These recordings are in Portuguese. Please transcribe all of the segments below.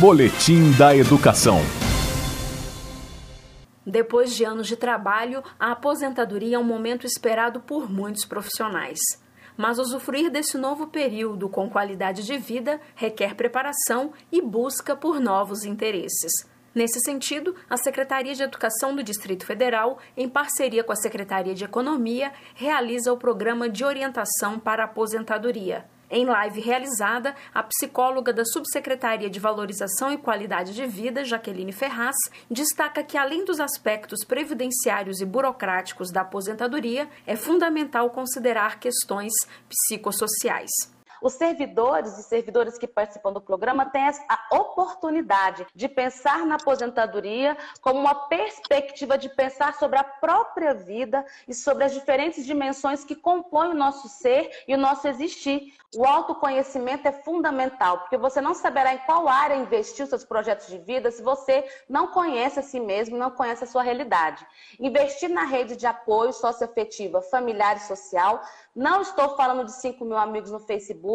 Boletim da Educação. Depois de anos de trabalho, a aposentadoria é um momento esperado por muitos profissionais. Mas usufruir desse novo período com qualidade de vida requer preparação e busca por novos interesses. Nesse sentido, a Secretaria de Educação do Distrito Federal, em parceria com a Secretaria de Economia, realiza o programa de orientação para a aposentadoria. Em live realizada, a psicóloga da Subsecretaria de Valorização e Qualidade de Vida, Jaqueline Ferraz, destaca que, além dos aspectos previdenciários e burocráticos da aposentadoria, é fundamental considerar questões psicossociais. Os servidores e servidoras que participam do programa têm a oportunidade de pensar na aposentadoria como uma perspectiva de pensar sobre a própria vida e sobre as diferentes dimensões que compõem o nosso ser e o nosso existir. O autoconhecimento é fundamental, porque você não saberá em qual área investir os seus projetos de vida se você não conhece a si mesmo, não conhece a sua realidade. Investir na rede de apoio socioafetiva, familiar e social. Não estou falando de 5 mil amigos no Facebook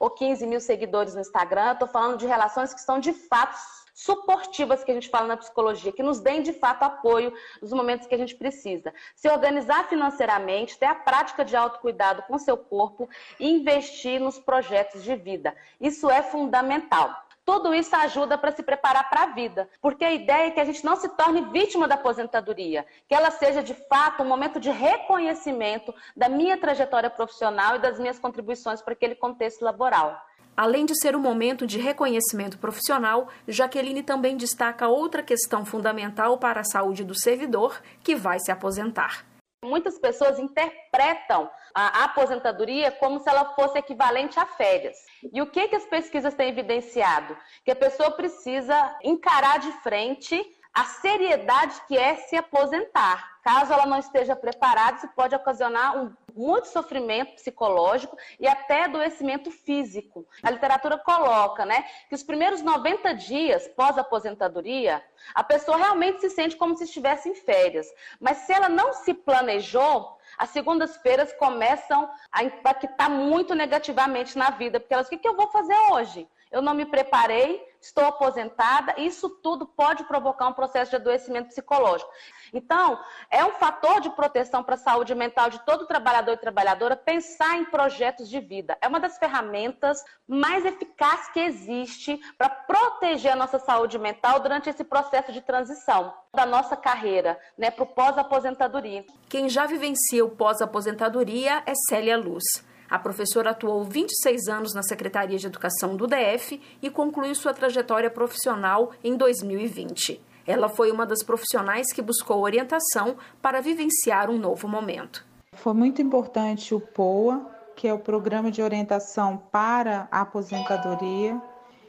ou 15 mil seguidores no Instagram, estou falando de relações que são de fato suportivas que a gente fala na psicologia, que nos deem de fato apoio nos momentos que a gente precisa. Se organizar financeiramente, ter a prática de autocuidado com seu corpo e investir nos projetos de vida. Isso é fundamental. Tudo isso ajuda para se preparar para a vida, porque a ideia é que a gente não se torne vítima da aposentadoria, que ela seja de fato um momento de reconhecimento da minha trajetória profissional e das minhas contribuições para aquele contexto laboral. Além de ser um momento de reconhecimento profissional, Jaqueline também destaca outra questão fundamental para a saúde do servidor que vai se aposentar. Muitas pessoas interpretam a aposentadoria como se ela fosse equivalente a férias. E o que, que as pesquisas têm evidenciado? Que a pessoa precisa encarar de frente a seriedade que é se aposentar. Caso ela não esteja preparada, isso pode ocasionar um, muito sofrimento psicológico e até adoecimento físico. A literatura coloca, né, que os primeiros 90 dias pós-aposentadoria, a pessoa realmente se sente como se estivesse em férias. Mas se ela não se planejou, as segundas-feiras começam a impactar muito negativamente na vida, porque elas, o que, eu vou fazer hoje? Eu não me preparei, estou aposentada, isso tudo pode provocar um processo de adoecimento psicológico. Então, é um fator de proteção para a saúde mental de todo trabalhador e trabalhadora pensar em projetos de vida. É uma das ferramentas mais eficazes que existe para proteger a nossa saúde mental durante esse processo de transição da nossa carreira né, para o pós-aposentadoria. Quem já vivencia o pós-aposentadoria é Célia Luz. A professora atuou 26 anos na Secretaria de Educação do DF e concluiu sua trajetória profissional em 2020. Ela foi uma das profissionais que buscou orientação para vivenciar um novo momento. Foi muito importante o POA, que é o Programa de Orientação para a Aposentadoria,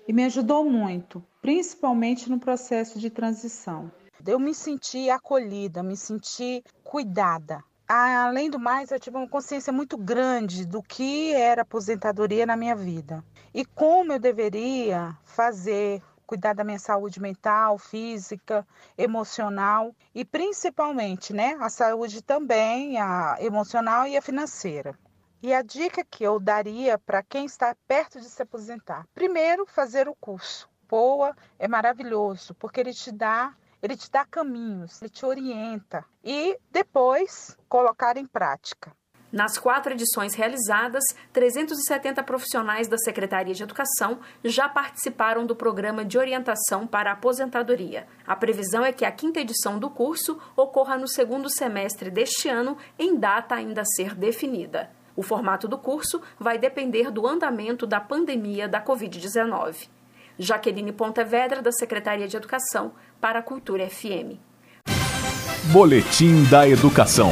e me ajudou muito, principalmente no processo de transição. Eu me senti acolhida, me senti cuidada. Além do mais, eu tive uma consciência muito grande do que era aposentadoria na minha vida e como eu deveria fazer, cuidar da minha saúde mental, física, emocional e principalmente, né, a saúde também, a emocional e a financeira. E a dica que eu daria para quem está perto de se aposentar: primeiro, fazer o curso. POA é maravilhoso, porque ele te dá ele te dá caminhos, ele te orienta e depois colocar em prática. Nas quatro edições realizadas, 370 profissionais da Secretaria de Educação já participaram do programa de orientação para a aposentadoria. A previsão é que a quinta edição do curso ocorra no segundo semestre deste ano, em data ainda a ser definida. O formato do curso vai depender do andamento da pandemia da Covid-19. Jaqueline Pontevedra, da Secretaria de Educação, para a Cultura FM. Boletim da Educação.